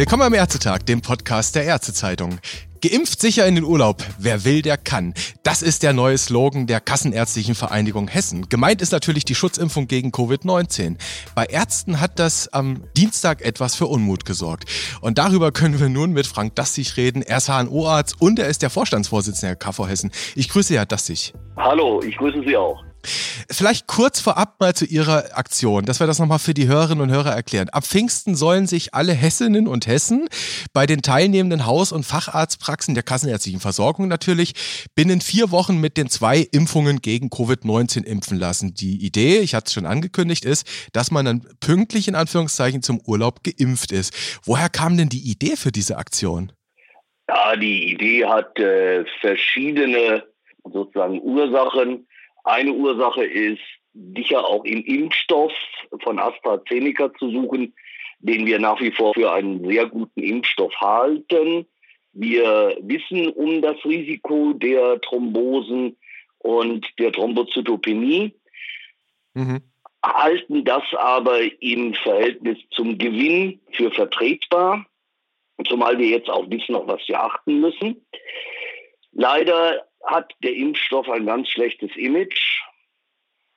Willkommen am Ärztetag, dem Podcast der Ärztezeitung. Geimpft sicher in den Urlaub. Wer will, der kann. Das ist der neue Slogan der Kassenärztlichen Vereinigung Hessen. Gemeint ist natürlich die Schutzimpfung gegen Covid-19. Bei Ärzten hat das am Dienstag etwas für Unmut gesorgt. Und darüber können wir nun mit Frank Dastig reden. Er ist HNO-Arzt und er ist der Vorstandsvorsitzende der KV Hessen. Ich grüße Herr Dastig. Hallo, ich grüße Sie auch. Vielleicht kurz vorab mal zu Ihrer Aktion, dass wir das nochmal für die Hörerinnen und Hörer erklären. Ab Pfingsten sollen sich alle Hessinnen und Hessen bei den teilnehmenden Haus- und Facharztpraxen der kassenärztlichen Versorgung natürlich binnen vier Wochen mit den zwei Impfungen gegen Covid-19 impfen lassen. Die Idee, ich hatte es schon angekündigt, ist, dass man dann pünktlich in Anführungszeichen zum Urlaub geimpft ist. Woher kam denn die Idee für diese Aktion? Ja, die Idee hat äh, verschiedene sozusagen Ursachen. Eine Ursache ist sicher auch im Impfstoff von AstraZeneca zu suchen, den wir nach wie vor für einen sehr guten Impfstoff halten. Wir wissen um das Risiko der Thrombosen und der Thrombozytopenie, mhm. halten das aber im Verhältnis zum Gewinn für vertretbar, zumal wir jetzt auch wissen, auf was wir achten müssen. Leider hat der Impfstoff ein ganz schlechtes Image.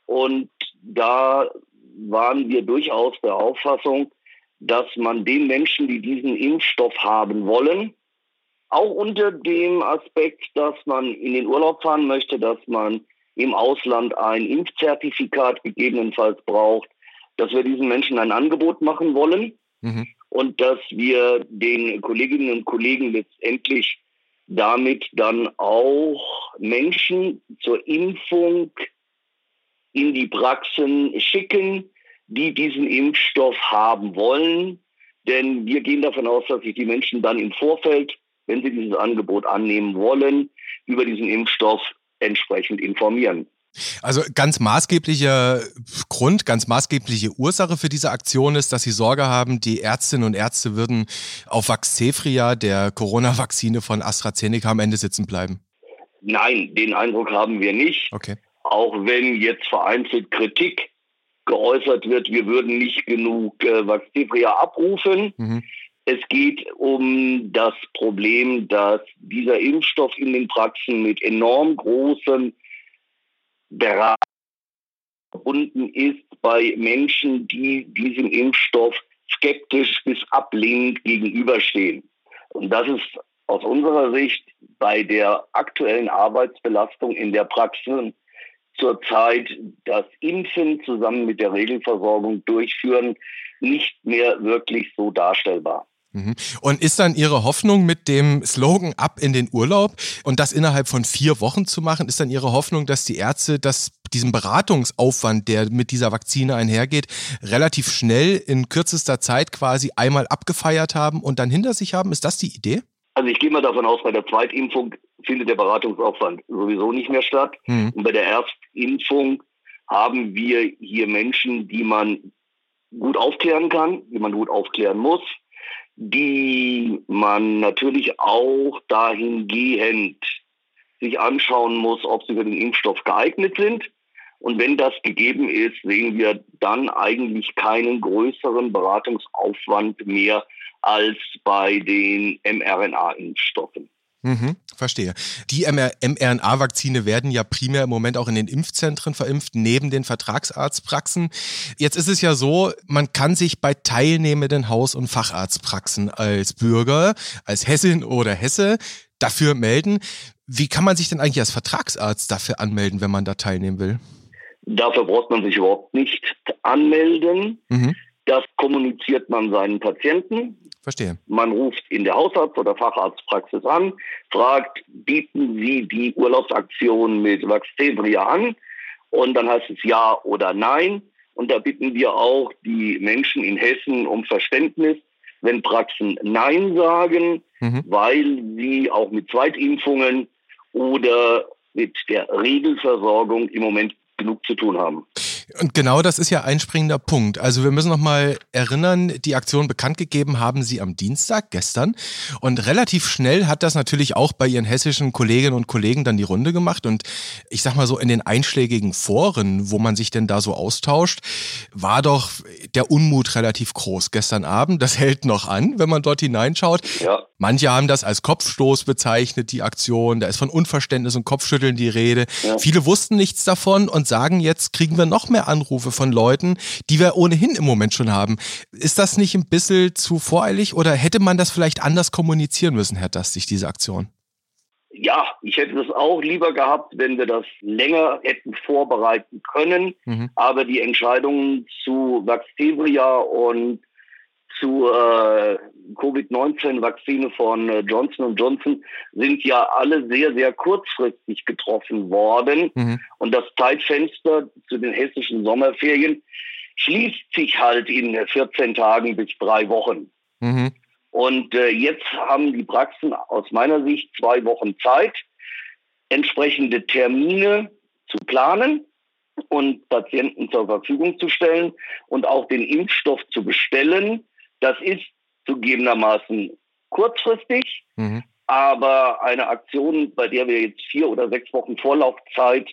Und da waren wir durchaus der Auffassung, dass man den Menschen, die diesen Impfstoff haben wollen, auch unter dem Aspekt, dass man in den Urlaub fahren möchte, dass man im Ausland ein Impfzertifikat gegebenenfalls braucht, dass wir diesen Menschen ein Angebot machen wollen mhm. und dass wir den Kolleginnen und Kollegen letztendlich damit dann auch Menschen zur Impfung in die Praxen schicken, die diesen Impfstoff haben wollen. Denn wir gehen davon aus, dass sich die Menschen dann im Vorfeld, wenn sie dieses Angebot annehmen wollen, über diesen Impfstoff entsprechend informieren. Also ganz maßgeblicher Grund, ganz maßgebliche Ursache für diese Aktion ist, dass sie Sorge haben, die Ärztinnen und Ärzte würden auf Vaxzevria, der Corona-Vakzine von AstraZeneca, am Ende sitzen bleiben. Nein, den Eindruck haben wir nicht. Okay. Auch wenn jetzt vereinzelt Kritik geäußert wird, wir würden nicht genug äh, Vaxzevria abrufen. Mhm. Es geht um das Problem, dass dieser Impfstoff in den Praxen mit enorm großen Beratung verbunden ist bei Menschen, die diesem Impfstoff skeptisch bis ablehnend gegenüberstehen. Und das ist aus unserer Sicht bei der aktuellen Arbeitsbelastung in der Praxis zurzeit das Impfen zusammen mit der Regelversorgung durchführen nicht mehr wirklich so darstellbar. Mhm. Und ist dann Ihre Hoffnung mit dem Slogan ab in den Urlaub und das innerhalb von vier Wochen zu machen, ist dann Ihre Hoffnung, dass die Ärzte das, diesen Beratungsaufwand, der mit dieser Vakzine einhergeht, relativ schnell in kürzester Zeit quasi einmal abgefeiert haben und dann hinter sich haben? Ist das die Idee? Also ich gehe mal davon aus, bei der Zweitimpfung findet der Beratungsaufwand sowieso nicht mehr statt. Mhm. Und bei der Erstimpfung haben wir hier Menschen, die man gut aufklären kann, die man gut aufklären muss die man natürlich auch dahingehend sich anschauen muss, ob sie für den Impfstoff geeignet sind. Und wenn das gegeben ist, sehen wir dann eigentlich keinen größeren Beratungsaufwand mehr als bei den mRNA-Impfstoffen. Mhm, verstehe. Die mRNA-Vakzine werden ja primär im Moment auch in den Impfzentren verimpft, neben den Vertragsarztpraxen. Jetzt ist es ja so, man kann sich bei teilnehmenden Haus- und Facharztpraxen als Bürger, als Hessin oder Hesse dafür melden. Wie kann man sich denn eigentlich als Vertragsarzt dafür anmelden, wenn man da teilnehmen will? Dafür braucht man sich überhaupt nicht anmelden. Mhm. Das kommuniziert man seinen Patienten. Verstehe. Man ruft in der Hausarzt- oder Facharztpraxis an, fragt, bieten Sie die Urlaubsaktion mit Vaxzevria an? Und dann heißt es ja oder nein. Und da bitten wir auch die Menschen in Hessen um Verständnis, wenn Praxen Nein sagen, mhm. weil sie auch mit Zweitimpfungen oder mit der Regelversorgung im Moment genug zu tun haben. Und genau das ist ja ein springender Punkt. Also wir müssen noch mal erinnern, die Aktion bekannt gegeben haben Sie am Dienstag, gestern. Und relativ schnell hat das natürlich auch bei Ihren hessischen Kolleginnen und Kollegen dann die Runde gemacht. Und ich sag mal so, in den einschlägigen Foren, wo man sich denn da so austauscht, war doch der Unmut relativ groß gestern Abend. Das hält noch an, wenn man dort hineinschaut. Ja. Manche haben das als Kopfstoß bezeichnet, die Aktion. Da ist von Unverständnis und Kopfschütteln die Rede. Ja. Viele wussten nichts davon und sagen, jetzt kriegen wir noch mehr Anrufe von Leuten, die wir ohnehin im Moment schon haben. Ist das nicht ein bisschen zu voreilig oder hätte man das vielleicht anders kommunizieren müssen, Herr Dastig, diese Aktion? Ja, ich hätte es auch lieber gehabt, wenn wir das länger hätten vorbereiten können. Mhm. Aber die Entscheidungen zu Vaxtevria und zu äh, Covid-19-Vakzine von äh, Johnson Johnson sind ja alle sehr, sehr kurzfristig getroffen worden. Mhm. Und das Zeitfenster zu den hessischen Sommerferien schließt sich halt in 14 Tagen bis drei Wochen. Mhm. Und äh, jetzt haben die Praxen aus meiner Sicht zwei Wochen Zeit, entsprechende Termine zu planen und Patienten zur Verfügung zu stellen und auch den Impfstoff zu bestellen. Das ist zugegebenermaßen kurzfristig, mhm. aber eine Aktion, bei der wir jetzt vier oder sechs Wochen Vorlaufzeit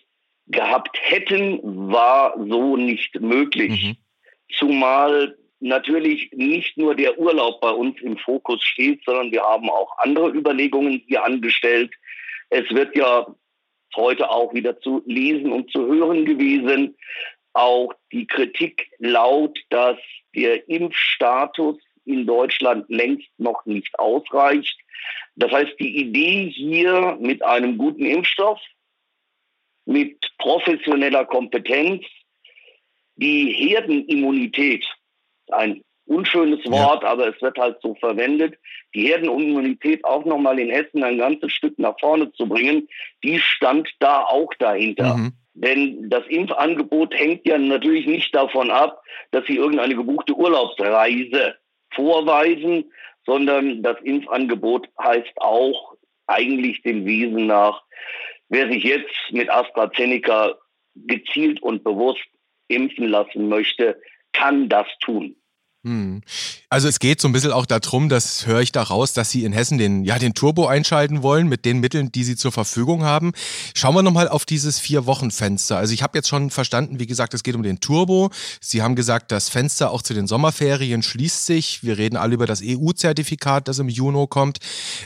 gehabt hätten, war so nicht möglich. Mhm. Zumal natürlich nicht nur der Urlaub bei uns im Fokus steht, sondern wir haben auch andere Überlegungen hier angestellt. Es wird ja heute auch wieder zu lesen und zu hören gewesen. Auch die Kritik laut, dass der Impfstatus in Deutschland längst noch nicht ausreicht. Das heißt, die Idee hier mit einem guten Impfstoff, mit professioneller Kompetenz, die Herdenimmunität ein unschönes Wort, ja. aber es wird halt so verwendet, die Herdenimmunität auch nochmal in Hessen ein ganzes Stück nach vorne zu bringen, die stand da auch dahinter. Mhm. Denn das Impfangebot hängt ja natürlich nicht davon ab, dass Sie irgendeine gebuchte Urlaubsreise vorweisen, sondern das Impfangebot heißt auch eigentlich dem Wesen nach, wer sich jetzt mit AstraZeneca gezielt und bewusst impfen lassen möchte, kann das tun. Hm. Also es geht so ein bisschen auch darum, das höre ich da raus, dass Sie in Hessen den, ja, den Turbo einschalten wollen mit den Mitteln, die Sie zur Verfügung haben. Schauen wir nochmal auf dieses Vier-Wochen-Fenster. Also ich habe jetzt schon verstanden, wie gesagt, es geht um den Turbo. Sie haben gesagt, das Fenster auch zu den Sommerferien schließt sich. Wir reden alle über das EU-Zertifikat, das im Juni kommt.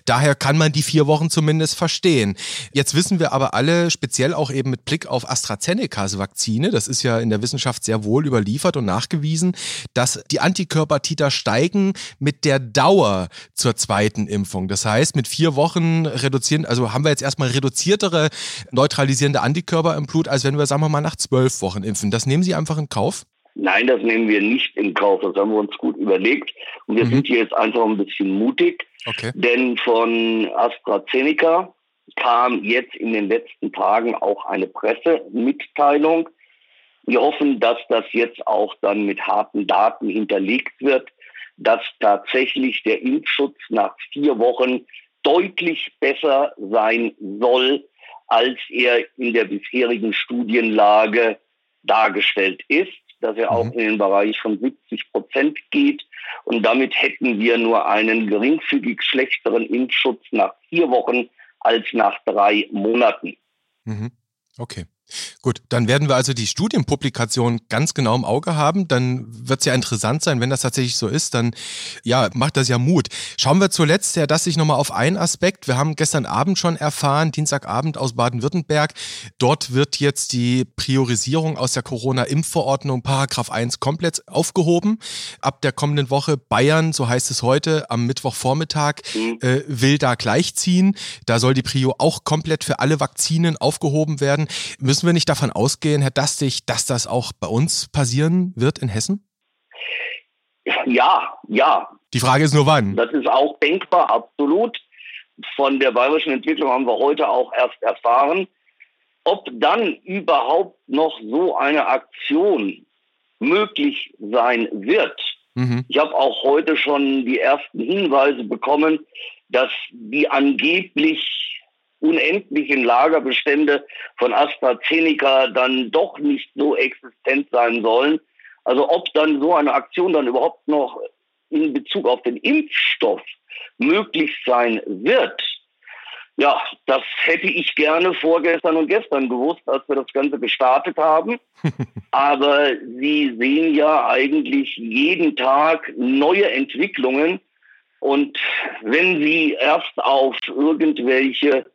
Daher kann man die vier Wochen zumindest verstehen. Jetzt wissen wir aber alle, speziell auch eben mit Blick auf AstraZenecas Vakzine, das ist ja in der Wissenschaft sehr wohl überliefert und nachgewiesen, dass die Anti Antikörpertiter steigen mit der Dauer zur zweiten Impfung. Das heißt, mit vier Wochen reduzieren, also haben wir jetzt erstmal reduziertere neutralisierende Antikörper im Blut, als wenn wir, sagen wir mal, nach zwölf Wochen impfen. Das nehmen Sie einfach in Kauf? Nein, das nehmen wir nicht in Kauf. Das haben wir uns gut überlegt. Und wir mhm. sind hier jetzt einfach ein bisschen mutig. Okay. Denn von AstraZeneca kam jetzt in den letzten Tagen auch eine Pressemitteilung, wir hoffen, dass das jetzt auch dann mit harten Daten hinterlegt wird, dass tatsächlich der Impfschutz nach vier Wochen deutlich besser sein soll, als er in der bisherigen Studienlage dargestellt ist, dass er auch mhm. in den Bereich von 70 Prozent geht. Und damit hätten wir nur einen geringfügig schlechteren Impfschutz nach vier Wochen als nach drei Monaten. Mhm. Okay. Gut, dann werden wir also die Studienpublikation ganz genau im Auge haben. Dann wird es ja interessant sein, wenn das tatsächlich so ist, dann ja, macht das ja Mut. Schauen wir zuletzt, ja, dass ich nochmal auf einen Aspekt. Wir haben gestern Abend schon erfahren, Dienstagabend aus Baden-Württemberg. Dort wird jetzt die Priorisierung aus der Corona-Impfverordnung Paragraph 1 komplett aufgehoben. Ab der kommenden Woche Bayern, so heißt es heute, am Mittwochvormittag, mhm. äh, will da gleichziehen. Da soll die Prio auch komplett für alle Vakzinen aufgehoben werden. Müssen Müssen wir nicht davon ausgehen, Herr Dastig, dass das auch bei uns passieren wird in Hessen? Ja, ja. Die Frage ist nur wann. Das ist auch denkbar, absolut. Von der bayerischen Entwicklung haben wir heute auch erst erfahren. Ob dann überhaupt noch so eine Aktion möglich sein wird. Mhm. Ich habe auch heute schon die ersten Hinweise bekommen, dass die angeblich unendlichen Lagerbestände von AstraZeneca dann doch nicht so existent sein sollen. Also ob dann so eine Aktion dann überhaupt noch in Bezug auf den Impfstoff möglich sein wird, ja, das hätte ich gerne vorgestern und gestern gewusst, als wir das Ganze gestartet haben. Aber Sie sehen ja eigentlich jeden Tag neue Entwicklungen. Und wenn Sie erst auf irgendwelche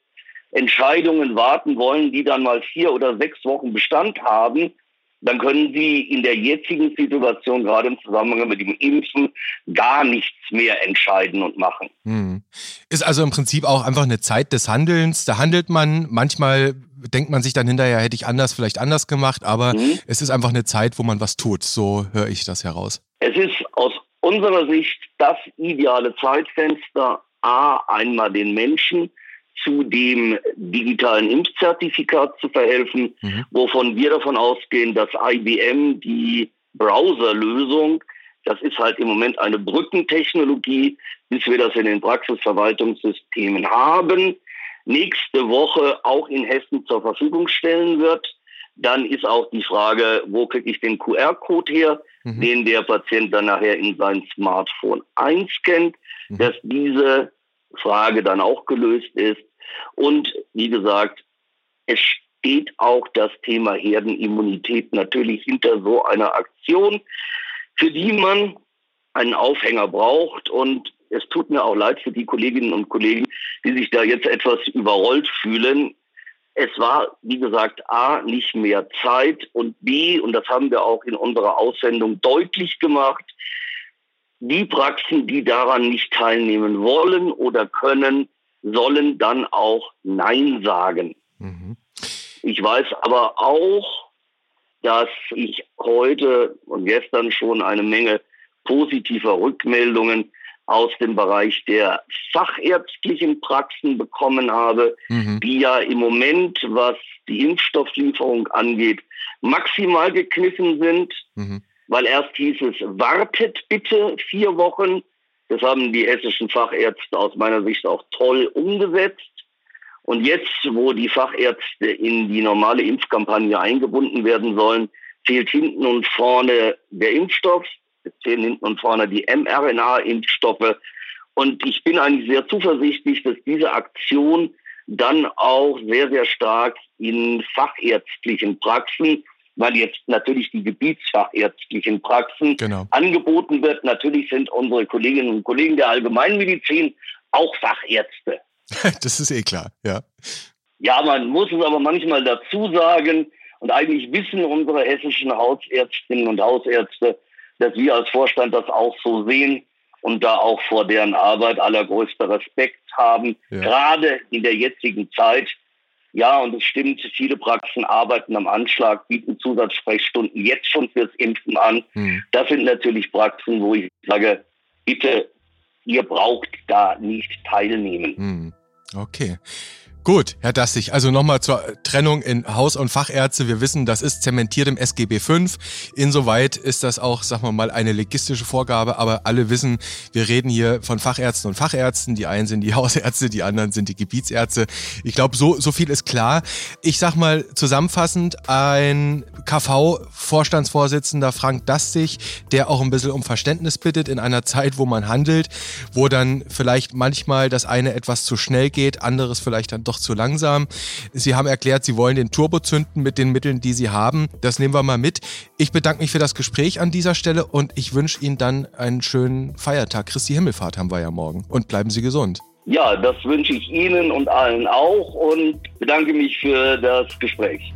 Entscheidungen warten wollen, die dann mal vier oder sechs Wochen Bestand haben, dann können Sie in der jetzigen Situation, gerade im Zusammenhang mit dem Impfen, gar nichts mehr entscheiden und machen. Hm. Ist also im Prinzip auch einfach eine Zeit des Handelns. Da handelt man, manchmal denkt man sich dann hinterher, hätte ich anders, vielleicht anders gemacht, aber hm. es ist einfach eine Zeit, wo man was tut. So höre ich das heraus. Es ist aus unserer Sicht das ideale Zeitfenster, A, einmal den Menschen, zu dem digitalen Impfzertifikat zu verhelfen, mhm. wovon wir davon ausgehen, dass IBM die Browserlösung, das ist halt im Moment eine Brückentechnologie, bis wir das in den Praxisverwaltungssystemen haben, nächste Woche auch in Hessen zur Verfügung stellen wird. Dann ist auch die Frage, wo kriege ich den QR-Code her, mhm. den der Patient dann nachher in sein Smartphone einscannt, mhm. dass diese Frage dann auch gelöst ist. Und wie gesagt, es steht auch das Thema Herdenimmunität natürlich hinter so einer Aktion, für die man einen Aufhänger braucht. Und es tut mir auch leid für die Kolleginnen und Kollegen, die sich da jetzt etwas überrollt fühlen. Es war, wie gesagt, A, nicht mehr Zeit und B, und das haben wir auch in unserer Aussendung deutlich gemacht, die Praxen, die daran nicht teilnehmen wollen oder können, sollen dann auch Nein sagen. Mhm. Ich weiß aber auch, dass ich heute und gestern schon eine Menge positiver Rückmeldungen aus dem Bereich der fachärztlichen Praxen bekommen habe, mhm. die ja im Moment, was die Impfstofflieferung angeht, maximal gekniffen sind, mhm. weil erst hieß es, wartet bitte vier Wochen, das haben die hessischen Fachärzte aus meiner Sicht auch toll umgesetzt. Und jetzt, wo die Fachärzte in die normale Impfkampagne eingebunden werden sollen, fehlt hinten und vorne der Impfstoff, es fehlen hinten und vorne die mRNA-Impfstoffe. Und ich bin eigentlich sehr zuversichtlich, dass diese Aktion dann auch sehr, sehr stark in fachärztlichen Praxen weil jetzt natürlich die gebietsfachärztlichen Praxen genau. angeboten wird. Natürlich sind unsere Kolleginnen und Kollegen der Allgemeinmedizin auch Fachärzte. das ist eh klar, ja. Ja, man muss es aber manchmal dazu sagen, und eigentlich wissen unsere hessischen Hausärztinnen und Hausärzte, dass wir als Vorstand das auch so sehen und da auch vor deren Arbeit allergrößter Respekt haben, ja. gerade in der jetzigen Zeit, ja, und es stimmt, viele Praxen arbeiten am Anschlag, bieten Zusatzsprechstunden jetzt schon fürs Impfen an. Hm. Das sind natürlich Praxen, wo ich sage, bitte, ihr braucht da nicht teilnehmen. Hm. Okay. Gut, Herr Dassig, also nochmal zur Trennung in Haus- und Fachärzte. Wir wissen, das ist zementiert im SGB V. Insoweit ist das auch, sagen wir mal, eine legistische Vorgabe, aber alle wissen, wir reden hier von Fachärzten und Fachärzten. Die einen sind die Hausärzte, die anderen sind die Gebietsärzte. Ich glaube, so, so viel ist klar. Ich sag mal zusammenfassend, ein KV-Vorstandsvorsitzender Frank Dassig, der auch ein bisschen um Verständnis bittet in einer Zeit, wo man handelt, wo dann vielleicht manchmal das eine etwas zu schnell geht, anderes vielleicht dann doch zu langsam. Sie haben erklärt, Sie wollen den Turbo zünden mit den Mitteln, die Sie haben. Das nehmen wir mal mit. Ich bedanke mich für das Gespräch an dieser Stelle und ich wünsche Ihnen dann einen schönen Feiertag. Christi Himmelfahrt haben wir ja morgen. Und bleiben Sie gesund. Ja, das wünsche ich Ihnen und allen auch und bedanke mich für das Gespräch.